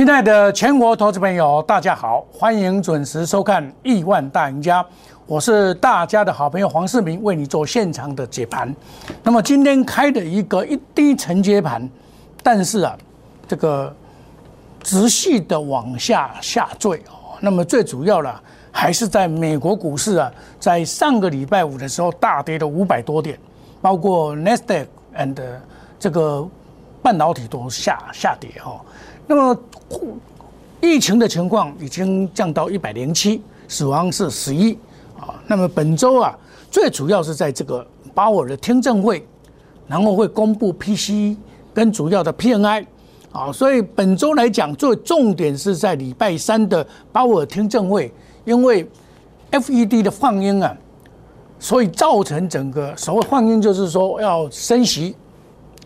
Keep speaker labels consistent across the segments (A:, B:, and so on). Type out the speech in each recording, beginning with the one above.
A: 亲爱的全国投资朋友，大家好，欢迎准时收看《亿万大赢家》，我是大家的好朋友黄世明，为你做现场的解盘。那么今天开的一个一低承接盘，但是啊，这个直系的往下下坠。那么最主要的还是在美国股市啊，在上个礼拜五的时候大跌了五百多点，包括 n e s t a q and 这个半导体都下下跌哈。那么疫情的情况已经降到一百零七，死亡是十一啊。那么本周啊，最主要是在这个鲍尔的听证会，然后会公布 PCE 跟主要的 PNI 啊。所以本周来讲，最重点是在礼拜三的鲍尔听证会，因为 FED 的放鹰啊，所以造成整个所谓放鹰就是说要升息，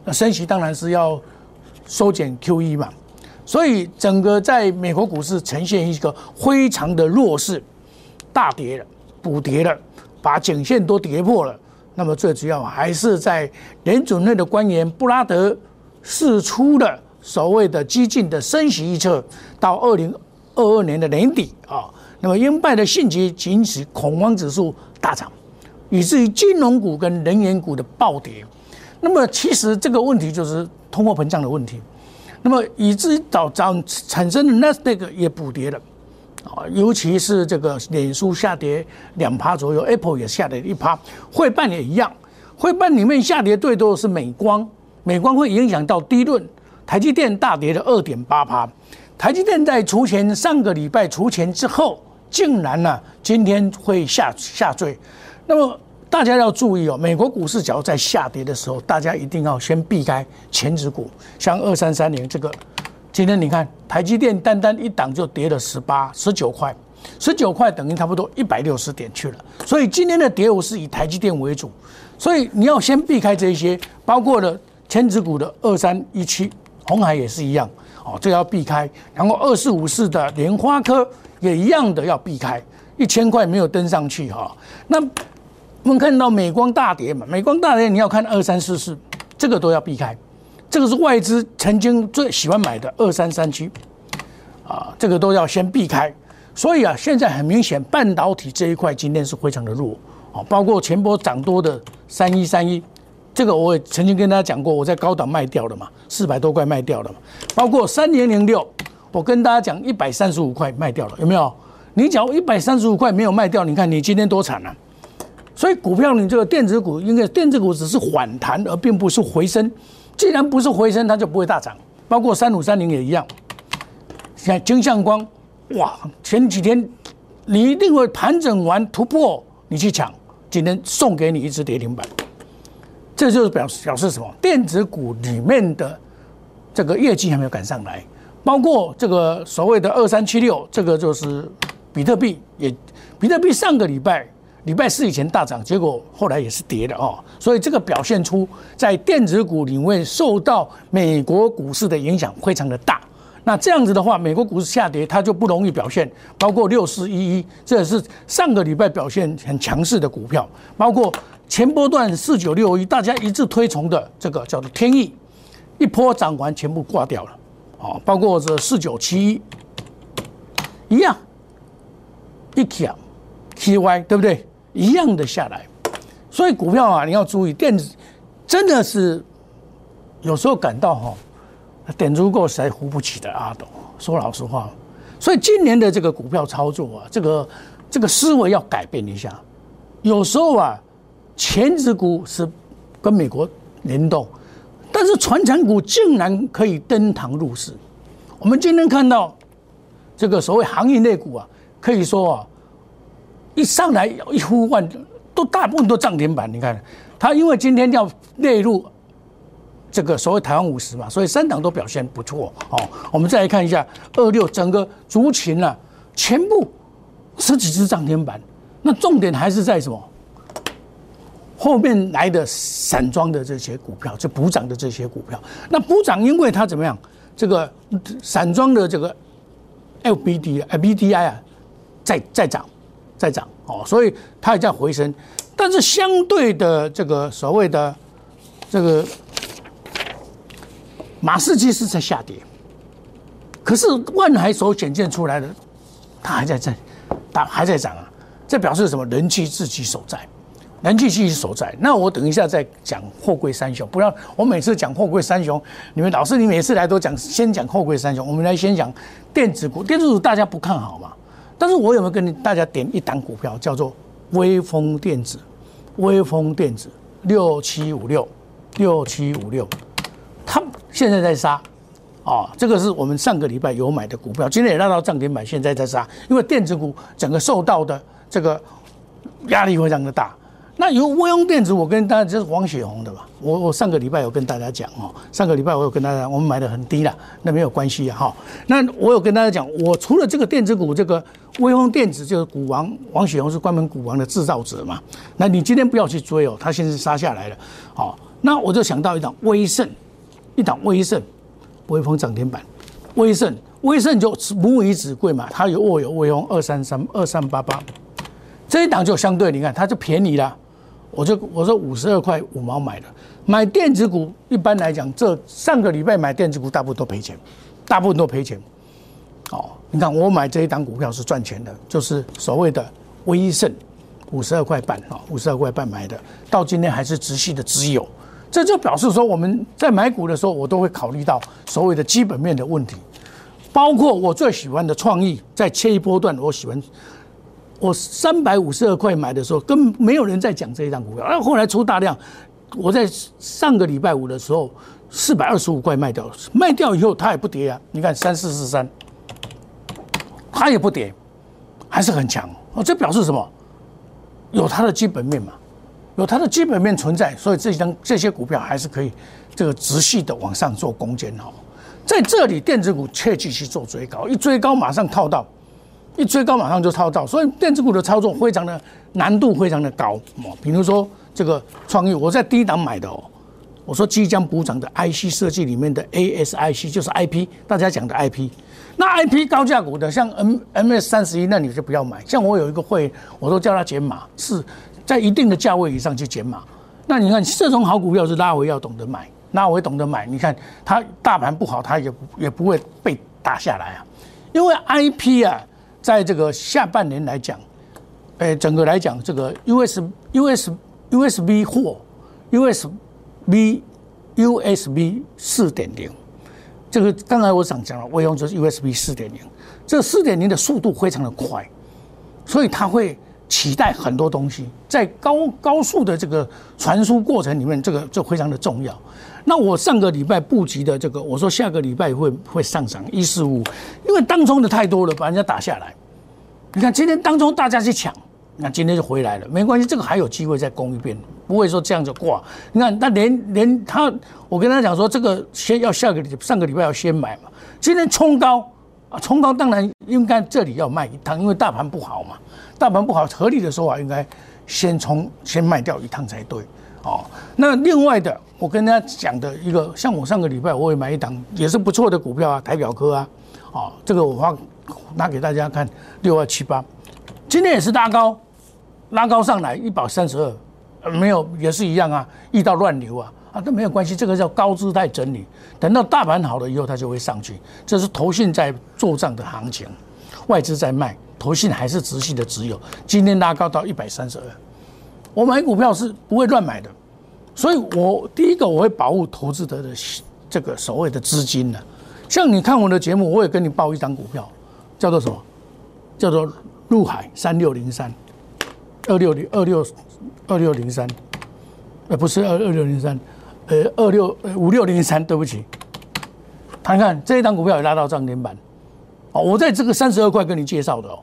A: 那升息当然是要缩减 QE 嘛。所以整个在美国股市呈现一个非常的弱势，大跌了，补跌了，把颈线都跌破了。那么最主要还是在联准会的官员布拉德释出了所谓的激进的升息预测，到二零二二年的年底啊。那么鹰派的信息引起恐慌指数大涨，以至于金融股跟能源股的暴跌。那么其实这个问题就是通货膨胀的问题。那么以至于导涨产生的 n e s t a q 也补跌了，啊，尤其是这个脸书下跌两趴左右，Apple 也下跌一趴，汇办也一样，汇办里面下跌最多的是美光，美光会影响到低润，台积电大跌了二点八趴，台积电在除钱上个礼拜除钱之后，竟然呢今天会下下坠，那么。大家要注意哦，美国股市只要在下跌的时候，大家一定要先避开前指股，像二三三零这个，今天你看台积电单单一档就跌了十八、十九块，十九块等于差不多一百六十点去了。所以今天的跌幅是以台积电为主，所以你要先避开这些，包括了前指股的二三一七，红海也是一样哦，这要避开。然后二四五四的莲花科也一样的要避开，一千块没有登上去哈，那。我们看到美光大跌嘛，美光大跌，你要看二三四四，这个都要避开。这个是外资曾经最喜欢买的二三三七，啊，这个都要先避开。所以啊，现在很明显，半导体这一块今天是非常的弱啊，包括前波涨多的三一三一，这个我也曾经跟大家讲过，我在高档卖掉了嘛，四百多块卖掉了嘛。包括三零零六，我跟大家讲一百三十五块卖掉了，有没有？你讲一百三十五块没有卖掉，你看你今天多惨啊！所以股票，你这个电子股，应该电子股只是反弹，而并不是回升。既然不是回升，它就不会大涨。包括三五三零也一样。像金相光，哇，前几天你一定会盘整完突破，你去抢，今天送给你一只跌停板。这就是表表示什么？电子股里面的这个业绩还没有赶上来。包括这个所谓的二三七六，这个就是比特币，也比特币上个礼拜。礼拜四以前大涨，结果后来也是跌的哦，所以这个表现出在电子股里面受到美国股市的影响非常的大。那这样子的话，美国股市下跌，它就不容易表现。包括六四一一，这也是上个礼拜表现很强势的股票，包括前波段四九六一，大家一致推崇的这个叫做天意，一波涨完全部挂掉了。哦，包括这四九七一一样，一强 T Y 对不对？一样的下来，所以股票啊，你要注意，电子真的是有时候感到哈，点足够谁扶不起的阿斗。说老实话，所以今年的这个股票操作啊，这个这个思维要改变一下。有时候啊，前指股是跟美国联动，但是传产股竟然可以登堂入室。我们今天看到这个所谓行业类股啊，可以说啊。一上来一呼万，都大部分都涨停板。你看，它因为今天要列入这个所谓台湾五十嘛，所以三档都表现不错。哦，我们再来看一下二六整个族群呢，全部十几只涨停板。那重点还是在什么？后面来的散装的这些股票，就补涨的这些股票。那补涨，因为它怎么样？这个散装的这个 LBD、BDI 啊，在在涨。在涨哦，所以它也在回升，但是相对的这个所谓的这个马士基是在下跌，可是万海所显现出来的，它还在在，它还在涨啊，这表示什么？人气自己所在，人气自己所在。那我等一下再讲货柜三雄，不要我每次讲货柜三雄，你们老师你每次来都讲先讲货柜三雄，我们来先讲电子股，电子股大家不看好嘛？但是我有没有跟你大家点一档股票叫做微风电子？微风电子六七五六，六七五六，它现在在杀。啊，这个是我们上个礼拜有买的股票，今天也拉到涨停板，现在在杀，因为电子股整个受到的这个压力非常的大。那有微用电子，我跟大家就是王雪红的吧，我我上个礼拜有跟大家讲哦，上个礼拜我有跟大家，我们买的很低了，那没有关系哈。那我有跟大家讲，我除了这个电子股，这个微风电子就是股王王雪红是关门股王的制造者嘛，那你今天不要去追哦，它现在杀下来了，好，那我就想到一档微盛，一档微盛。微风涨停板，威盛，威盛就母以子贵嘛，它有握有威风二三三二三八八，这一档就相对你看它就便宜了，我就我说五十二块五毛买的，买电子股一般来讲，这上个礼拜买电子股大部分都赔钱，大部分都赔钱，哦，你看我买这一档股票是赚钱的，就是所谓的威盛，五十二块半啊，五十二块半买的，到今天还是直系的持有。这就表示说，我们在买股的时候，我都会考虑到所谓的基本面的问题，包括我最喜欢的创意，在切一波段，我喜欢我三百五十二块买的时候，根本没有人在讲这一张股票，而后来出大量，我在上个礼拜五的时候四百二十五块卖掉，卖掉以后它也不跌啊，你看三四四三，它也不跌，还是很强哦，这表示什么？有它的基本面嘛。有它的基本面存在，所以这张这些股票还是可以这个直系的往上做攻坚哦。在这里，电子股切记去做追高，一追高马上套到，一追高马上就抄到，所以电子股的操作非常的难度非常的高哦。比如说这个创意，我在低档买的哦，我说即将补涨的 IC 设计里面的 ASIC 就是 IP，大家讲的 IP，那 IP 高价股的像 M MS 三十一，那你就不要买。像我有一个会，我都叫他减码是。在一定的价位以上去减码，那你看这种好股票是拉回要懂得买，拉回懂得买。你看它大盘不好，它也也不会被打下来啊。因为 I P 啊，在这个下半年来讲，哎，整个来讲，这个 U S U S U S B 货 U S B U S B 四点零，这个刚才我想讲了，我用就是 U S B 四点零，这四点零的速度非常的快，所以它会。期待很多东西，在高高速的这个传输过程里面，这个就非常的重要。那我上个礼拜布局的这个，我说下个礼拜会会上涨一四五，因为当中的太多了，把人家打下来。你看今天当中大家去抢，那今天就回来了，没关系，这个还有机会再攻一遍，不会说这样就挂。你看那连连他，我跟他讲说，这个先要下个礼上个礼拜要先买嘛，今天冲高冲高当然应该这里要卖一趟，因为大盘不好嘛。大盘不好，合理的说法应该先冲先卖掉一趟才对哦。那另外的，我跟大家讲的一个，像我上个礼拜我也买一档也是不错的股票啊，台表科啊，哦，这个我发拿给大家看，六二七八，今天也是拉高，拉高上来一百三十二，没有也是一样啊，遇到乱流啊啊都没有关系，这个叫高姿态整理，等到大盘好了以后，它就会上去，这是投信在做账的行情，外资在卖。投信还是直系的持有，今天拉高到一百三十二。我买股票是不会乱买的，所以我第一个我会保护投资者的这个所谓的资金呢。像你看我的节目，我也跟你报一张股票，叫做什么？叫做陆海三六零三二六零二六二六零三，呃，不是二二六零三，呃，二六呃五六零三，对不起。看看这一张股票也拉到涨停板，哦，我在这个三十二块跟你介绍的哦。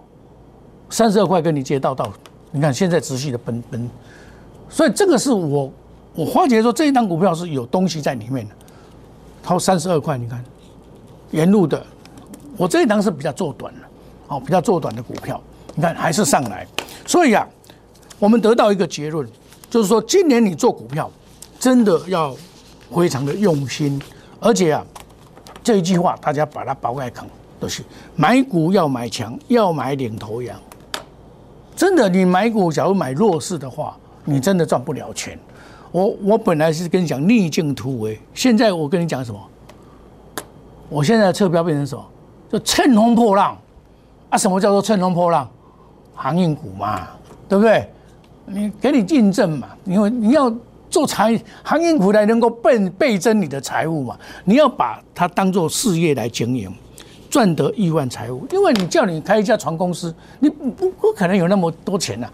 A: 三十二块跟你介绍到，你看现在持续的奔奔，所以这个是我我花姐说这一张股票是有东西在里面的，它三十二块，你看沿路的，我这一张是比较做短的，哦，比较做短的股票，你看还是上来，所以啊，我们得到一个结论，就是说今年你做股票真的要非常的用心，而且啊，这一句话大家把它包盖啃，都是买股要买强，要买领头羊。真的，你买股，假如买弱势的话，你真的赚不了钱。我我本来是跟你讲逆境突围，现在我跟你讲什么？我现在的车标变成什么？就乘风破浪啊！什么叫做乘风破浪？航运股嘛，对不对？你给你印证嘛，因为你要做财航运股来能够倍倍增你的财务嘛，你要把它当做事业来经营，赚得亿万财富。因为你叫你开一家船公司，你不不可能有那么多钱呐。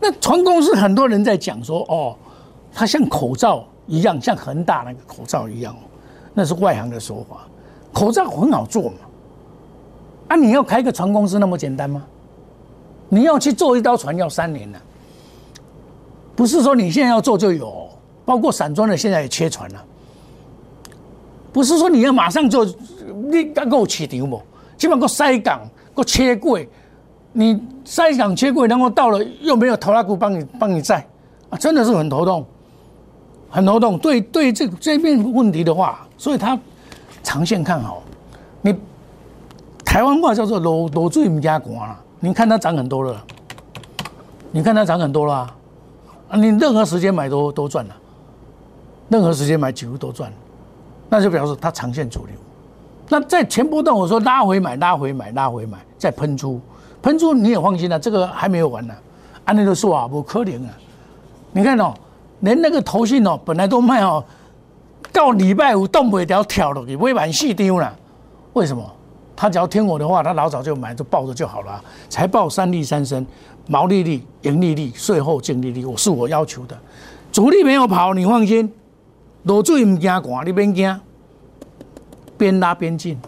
A: 那船公司很多人在讲说，哦，它像口罩一样，像恒大那个口罩一样，那是外行的说法。口罩很好做嘛，啊，你要开个船公司那么简单吗？你要去做一艘船要三年呢，不是说你现在要做就有，包括散装的现在也缺船了，不是说你要马上做，你敢给我起丢不？基本上塞港，个切柜，你塞港切柜，然后到了又没有头拉股帮你帮你载，啊，真的是很头痛，很头痛。对对，这这边问题的话，所以他。长线看好，你台湾话叫做“裸裸最唔加管”了。你看它涨很多了，你看它涨很多了啊！你任何时间买都都赚了，任何时间买几乎都赚，那就表示它长线主流。那在前波段我说拉回买，拉回买，拉回买，再喷出，喷出你也放心了，这个还没有完呢。按那个说啊，不可能啊！你看哦，连那个头信哦，本来都卖哦。到礼拜五动不了跳了，你不会满戏丢了。为什么？他只要听我的话，他老早就买，就抱着就好了。才报三利三升，毛利率、盈利率、税后净利率，我是我要求的。主力没有跑，你放心。落水唔惊寒，你别惊。边拉边进，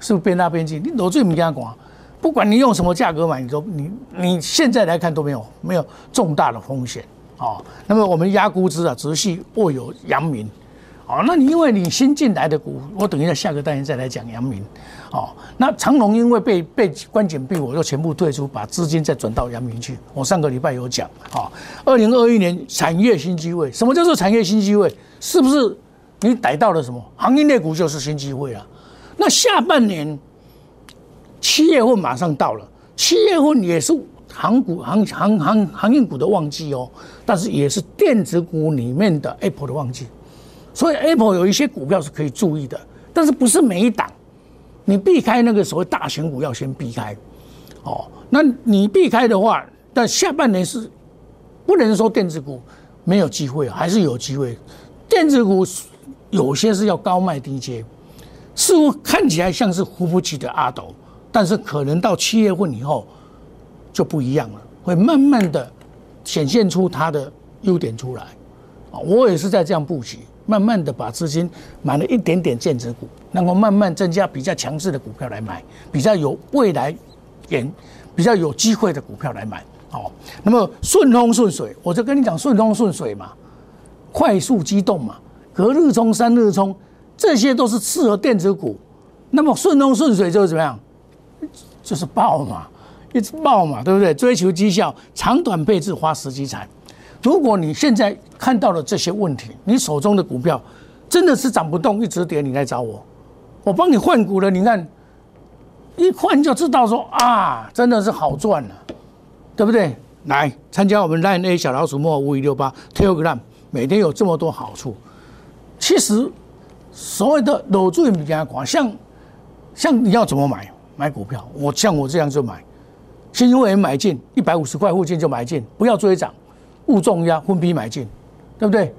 A: 是不是边拉边进？你落水唔惊寒，不管你用什么价格买，你都你你现在来看都没有没有重大的风险啊。那么我们压估值啊，直系握有阳明。哦，那你因为你新进来的股，我等一下下个单元再来讲阳明。哦，那长隆因为被被关紧闭，我就全部退出，把资金再转到阳明去。我上个礼拜有讲，哦，二零二一年产业新机会，什么叫做产业新机会？是不是你逮到了什么行业内股就是新机会啊？那下半年七月份马上到了，七月份也是航股、航航航航运股的旺季哦，但是也是电子股里面的 Apple 的旺季。所以 Apple 有一些股票是可以注意的，但是不是每一档，你避开那个所谓大型股要先避开，哦，那你避开的话，但下半年是不能说电子股没有机会，还是有机会。电子股有些是要高卖低接，似乎看起来像是扶不起的阿斗，但是可能到七月份以后就不一样了，会慢慢的显现出它的优点出来。啊，我也是在这样布局。慢慢的把资金买了一点点电子股，然后慢慢增加比较强势的股票来买，比较有未来点、比较有机会的股票来买。好，那么顺风顺水，我就跟你讲顺风顺水嘛，快速机动嘛，隔日冲、三日冲，这些都是适合电子股。那么顺风顺水就是怎么样？就是爆嘛，一直爆嘛，对不对？追求绩效，长短配置，花时机财。如果你现在看到了这些问题，你手中的股票真的是涨不动，一直跌，你来找我，我帮你换股了。你看，一换就知道说啊，真的是好赚了，对不对？来参加我们 Line A 小老鼠莫五一六八 Telegram，每天有这么多好处。其实所谓的裸注比较广，像像你要怎么买买股票？我像我这样就买，新会员买进一百五十块附近就买进，不要追涨。勿重压，分批买进，对不对？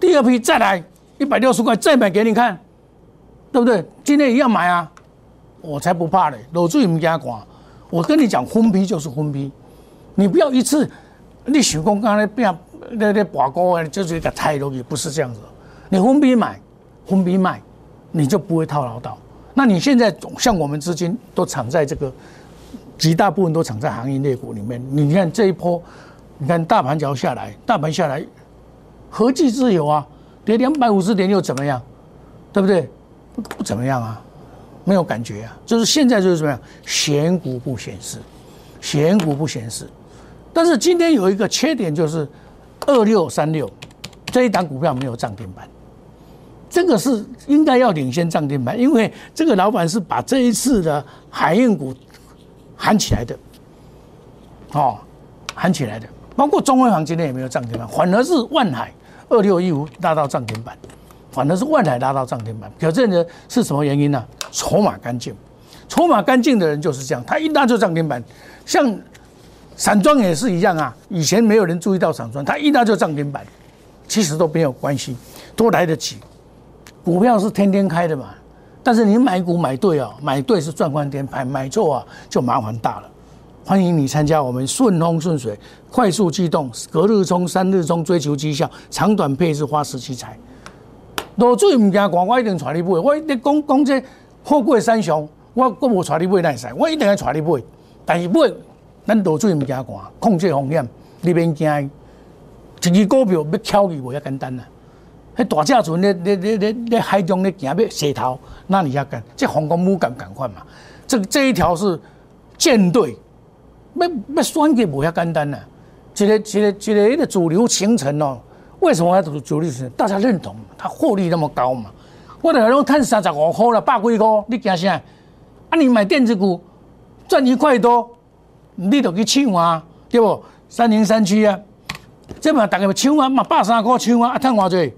A: 第二批再来一百六十块，再买给你看，对不对？今天一样买啊，我才不怕嘞！老注唔加管，我跟你讲，分批就是分批，你不要一次，你想讲刚才变那那挂钩啊，就是一个太容易，不是这样子。你分批买，分批卖，你就不会套牢到。那你现在像我们资金都藏在这个，极大部分都藏在行业类股里面。你看这一波。你看大盘只要下来，大盘下来，何计自由啊？跌两百五十点又怎么样？对不对？不不怎么样啊，没有感觉啊。就是现在就是怎么样？选股不显示，选股不显示。但是今天有一个缺点就是二六三六这一档股票没有涨停板，这个是应该要领先涨停板，因为这个老板是把这一次的海运股喊起来的，哦，喊起来的。包括中威行今天也没有涨停板，反而是万海二六一五拉到涨停板，反而是万海拉到涨停板，表现的是什么原因呢？筹码干净，筹码干净的人就是这样，他一拉就涨停板。像散装也是一样啊，以前没有人注意到散装，他一拉就涨停板，其实都没有关系，都来得及。股票是天天开的嘛，但是你买股买对啊，买对是赚翻天，买买错啊就麻烦大了。欢迎你参加我们顺风顺水、快速机动、隔日冲、三日冲，追求绩效，长短配置花时器材。落水唔惊寒，我一定带你买。我你讲讲这富贵三雄，我我无带你买那使，我一定要带你买。但是买，咱落水唔惊寒，控制风险，你免惊。一支股票要巧去无遐简单呐。迄大只船咧咧咧咧咧海中咧行要洗头，那你遐干？这航空母舰赶快嘛。这这一条是舰队。要要选举无遐简单呐，一个一个一个一个主流形成哦，为什么要主主流形成？大家认同，它获利那么高嘛？我哋讲赚三十五块了，百几块，你惊啥？啊，你买电子股赚一块多，你就去抢啊，对不？三零三七啊，这嘛大家抢啊，嘛百三块抢啊，啊，赚偌济？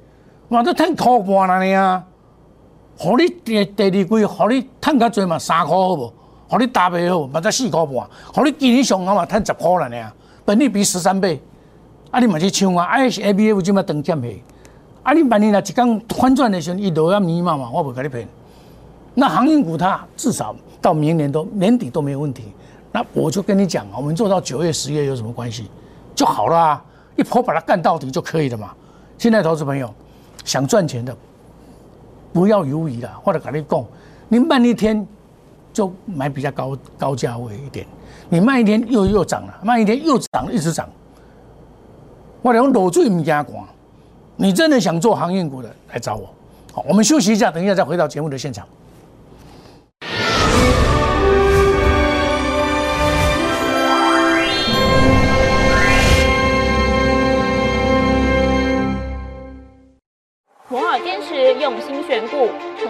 A: 嘛都赚块半啦呢啊！互你第第二季，互你赚较济嘛，三块好无？互你搭配好，嘛才四块半；互你今年上好嘛，赚十块了呢。本利比十三倍，啊，你嘛去抢啊！I H A B F 就嘛等减去，啊，你万年若一刚反转的时候，一落要迷茫嘛，我不跟你骗。那航运股它至少到明年都年底都没有问题。那我就跟你讲啊，我们做到九月、十月有什么关系？就好了啊，一波把它干到底就可以了嘛。现在投资朋友想赚钱的，不要犹豫了，或者跟你讲，你慢一天。就买比较高高价位一点，你慢一天又又涨了，慢一天又涨，一直涨。我讲裸最唔加广，你真的想做航运股的来找我。好，我们休息一下，等一下再回到节目的现场。
B: 摩尔坚持用心选股，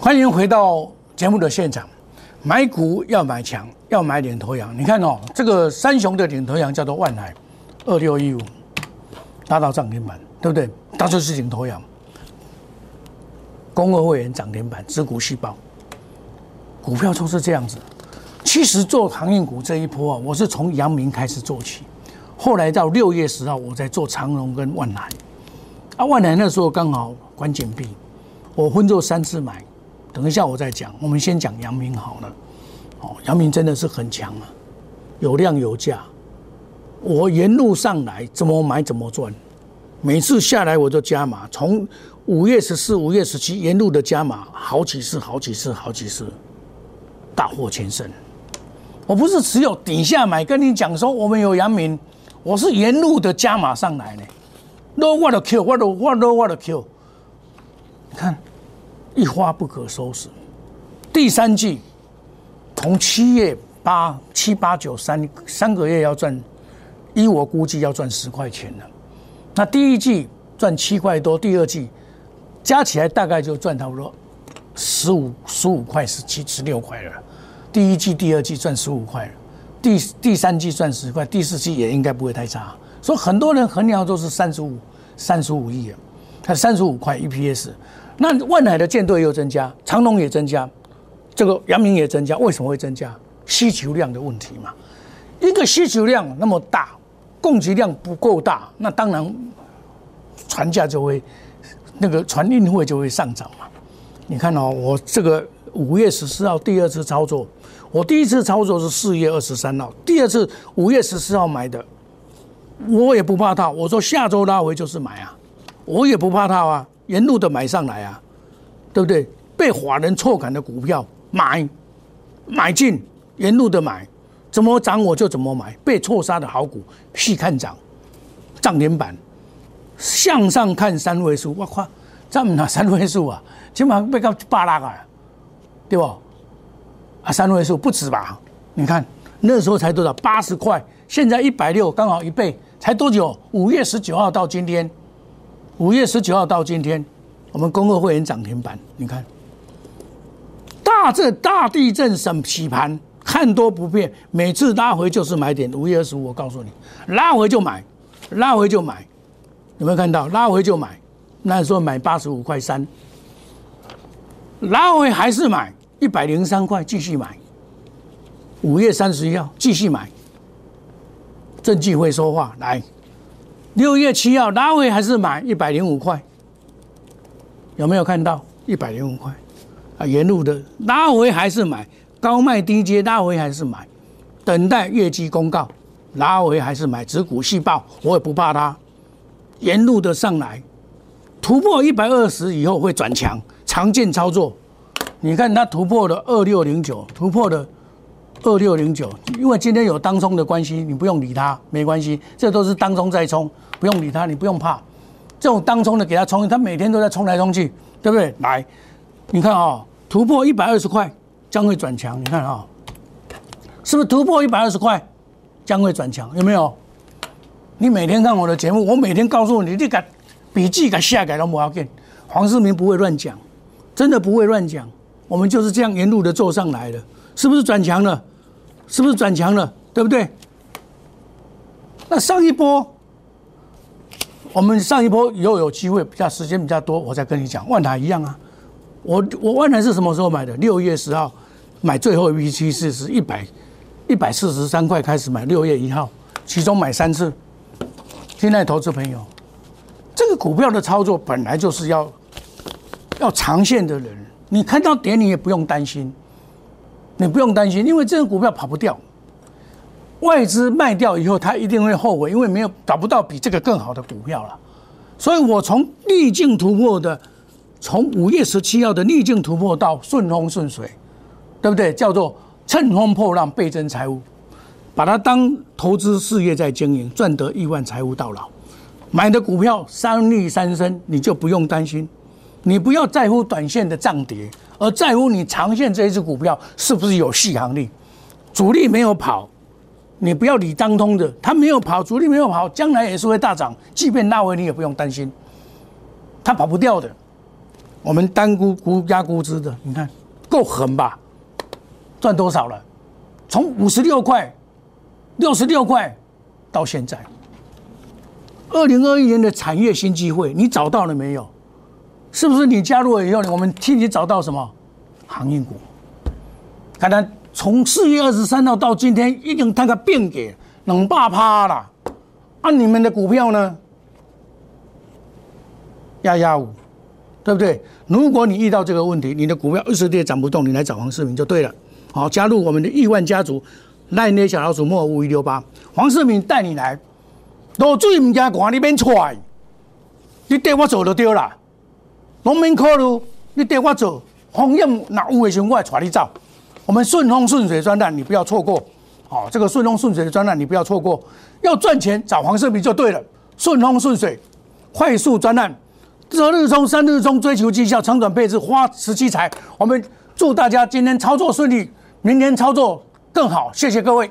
A: 欢迎回到节目的现场。买股要买强，要买领头羊。你看哦，这个三雄的领头羊叫做万海，二六一五，达到涨停板，对不对？它就是领头羊。公二会员涨停板，持股细胞，股票都是这样子。其实做航运股这一波啊，我是从阳明开始做起，后来到六月十号，我在做长荣跟万海。啊，万海那时候刚好关紧闭，我分做三次买。等一下，我再讲。我们先讲阳明好了。哦，阳明真的是很强啊，有量有价。我沿路上来怎么买怎么赚，每次下来我就加码。从五月十四、五月十七沿路的加码，好几次、好几次、好几次，大获全胜。我不是只有底下买，跟你讲说我们有阳明，我是沿路的加码上来呢。No what a Q, what what what a Q，你看。一发不可收拾。第三季从七月八七八九三三个月要赚，依我估计要赚十块钱了。那第一季赚七块多，第二季加起来大概就赚差不多十五十五块十七十六块了。第一季、第二季赚十五块了，第第三季赚十块，第四季也应该不会太差。所以很多人衡量都是三十五三十五亿啊，它三十五块 EPS。那万海的舰队又增加，长隆也增加，这个阳明也增加，为什么会增加？需求量的问题嘛。一个需求量那么大，供给量不够大，那当然船价就会那个船运费就会上涨嘛。你看哦，我这个五月十四号第二次操作，我第一次操作是四月二十三号，第二次五月十四号买的，我也不怕套。我说下周拉回就是买啊，我也不怕套啊，沿路的买上来啊，对不对？被法人错砍的股票买，买进，沿路的买，怎么涨我就怎么买。被错杀的好股细看涨，涨停板，向上看三位数，我靠，这么拿三位数啊，起码被到八拉啊，对不？啊，三位数不止吧？你看那时候才多少？八十块，现在一百六，刚好一倍，才多久？五月十九号到今天，五月十九号到今天，我们公会会员涨停板，你看，大震大地震审洗盘，看多不变，每次拉回就是买点。五月二十五，我告诉你，拉回就买，拉回就买，有没有看到？拉回就买，那时候买八十五块三，拉回还是买。一百零三块继续买，五月三十一号继续买。证据会说话，来，六月七号拉回还是买一百零五块，有没有看到一百零五块？啊，沿路的拉回还是买，高卖低接拉回还是买，等待业绩公告，拉回还是买，只股细报我也不怕它，沿路的上来，突破一百二十以后会转强，常见操作。你看它突破了二六零九，突破了二六零九，因为今天有当冲的关系，你不用理它，没关系，这都是当冲在冲，不用理它，你不用怕。这种当冲的给它冲，它每天都在冲来冲去，对不对？来，你看啊，突破一百二十块将会转强，你看啊，是不是突破一百二十块将会转强？有没有？你每天看我的节目，我每天告诉你，你敢笔记敢下改都不要紧。黄世明不会乱讲，真的不会乱讲。我们就是这样沿路的做上来的，是不是转强了？是不是转强了？对不对？那上一波，我们上一波以后有机会，比较时间比较多，我再跟你讲。万达一样啊，我我万达是什么时候买的？六月十号买最后一批趋势是一百一百四十三块开始买，六月一号，其中买三次。现在投资朋友，这个股票的操作本来就是要要长线的人。你看到点，你也不用担心，你不用担心，因为这个股票跑不掉。外资卖掉以后，他一定会后悔，因为没有找不到比这个更好的股票了。所以我从逆境突破的，从五月十七号的逆境突破到顺风顺水，对不对？叫做乘风破浪倍增财务，把它当投资事业在经营，赚得亿万财富到老。买的股票三利三升，你就不用担心。你不要在乎短线的涨跌，而在乎你长线这一只股票是不是有续航力。主力没有跑，你不要理当通的，它没有跑，主力没有跑，将来也是会大涨。即便拉回，你也不用担心，它跑不掉的。我们单估估压估值的，你看够狠吧？赚多少了？从五十六块、六十六块到现在，二零二一年的产业新机会，你找到了没有？是不是你加入了以后，我们替你找到什么航运股？看看从四月二十三号到今天，已经它个变给两百趴了。按你们的股票呢，压压五，对不对？如果你遇到这个问题，你的股票二十跌涨不动，你来找黄世明就对了。好，加入我们的亿万家族，赖捏小老鼠莫五一六八，黄世明带你来。落水唔惊寒，你免踹，你带我走就对了。农民考虑，你带我走，风险哪有的时候，我会带你走。我们顺风顺水专栏，你不要错过。好，这个顺风顺水的专栏，你不要错过。要赚钱，找黄世明就对了。顺风顺水，快速专栏，择日冲，三日冲，追求绩效，长短配置，花十七财。我们祝大家今天操作顺利，明天操作更好。谢谢各位。